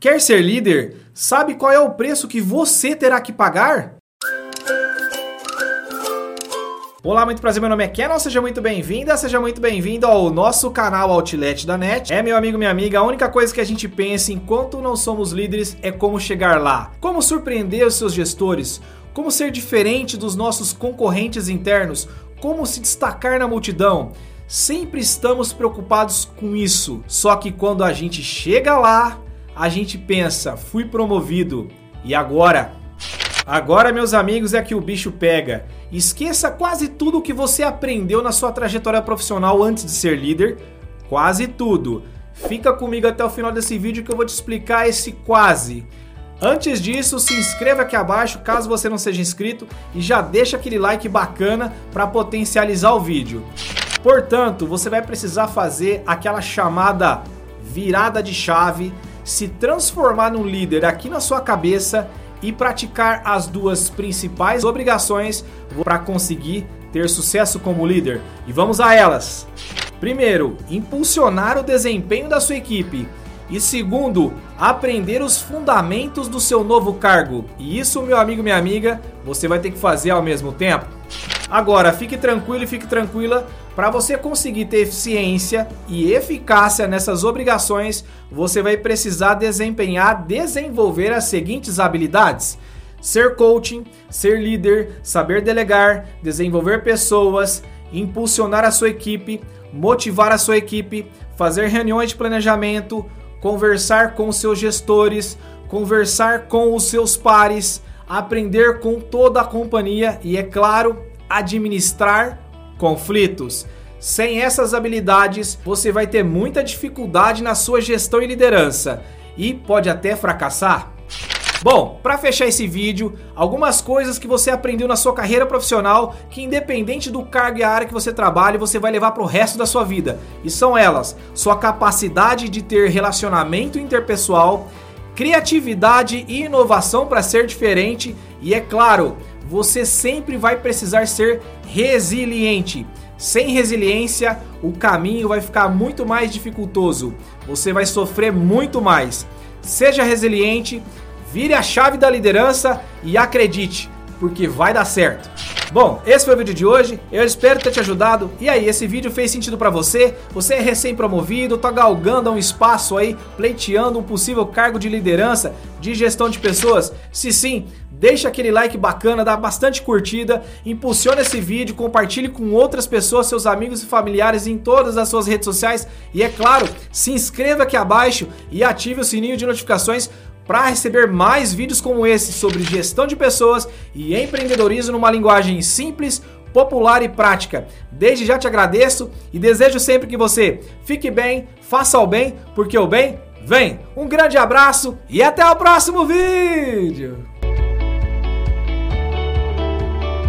Quer ser líder? Sabe qual é o preço que você terá que pagar? Olá, muito prazer, meu nome é Kenan, seja muito bem-vinda, seja muito bem-vindo ao nosso canal Outlet da NET. É, meu amigo, minha amiga, a única coisa que a gente pensa enquanto não somos líderes é como chegar lá, como surpreender os seus gestores, como ser diferente dos nossos concorrentes internos, como se destacar na multidão. Sempre estamos preocupados com isso, só que quando a gente chega lá, a gente pensa, fui promovido, e agora? Agora, meus amigos, é que o bicho pega. Esqueça quase tudo o que você aprendeu na sua trajetória profissional antes de ser líder. Quase tudo. Fica comigo até o final desse vídeo que eu vou te explicar esse quase. Antes disso, se inscreva aqui abaixo caso você não seja inscrito e já deixa aquele like bacana para potencializar o vídeo. Portanto, você vai precisar fazer aquela chamada virada de chave, se transformar num líder aqui na sua cabeça e praticar as duas principais obrigações para conseguir ter sucesso como líder. E vamos a elas. Primeiro, impulsionar o desempenho da sua equipe. E segundo, aprender os fundamentos do seu novo cargo. E isso, meu amigo, minha amiga, você vai ter que fazer ao mesmo tempo. Agora, fique tranquilo e fique tranquila, para você conseguir ter eficiência e eficácia nessas obrigações, você vai precisar desempenhar, desenvolver as seguintes habilidades: ser coaching, ser líder, saber delegar, desenvolver pessoas, impulsionar a sua equipe, motivar a sua equipe, fazer reuniões de planejamento, conversar com seus gestores, conversar com os seus pares, aprender com toda a companhia e, é claro, administrar conflitos. Sem essas habilidades, você vai ter muita dificuldade na sua gestão e liderança e pode até fracassar. Bom, para fechar esse vídeo, algumas coisas que você aprendeu na sua carreira profissional que independente do cargo e área que você trabalha, você vai levar para o resto da sua vida. E são elas: sua capacidade de ter relacionamento interpessoal, criatividade e inovação para ser diferente e é claro, você sempre vai precisar ser resiliente. Sem resiliência, o caminho vai ficar muito mais dificultoso. Você vai sofrer muito mais. Seja resiliente, vire a chave da liderança e acredite, porque vai dar certo. Bom, esse foi o vídeo de hoje. Eu espero ter te ajudado. E aí, esse vídeo fez sentido para você? Você é recém-promovido, tá galgando um espaço aí, pleiteando um possível cargo de liderança, de gestão de pessoas? Se sim, deixa aquele like bacana, dá bastante curtida, impulsiona esse vídeo, compartilhe com outras pessoas, seus amigos e familiares em todas as suas redes sociais e é claro, se inscreva aqui abaixo e ative o sininho de notificações para receber mais vídeos como esse sobre gestão de pessoas e empreendedorismo numa linguagem simples, popular e prática. Desde já te agradeço e desejo sempre que você fique bem, faça o bem, porque o bem vem. Um grande abraço e até o próximo vídeo!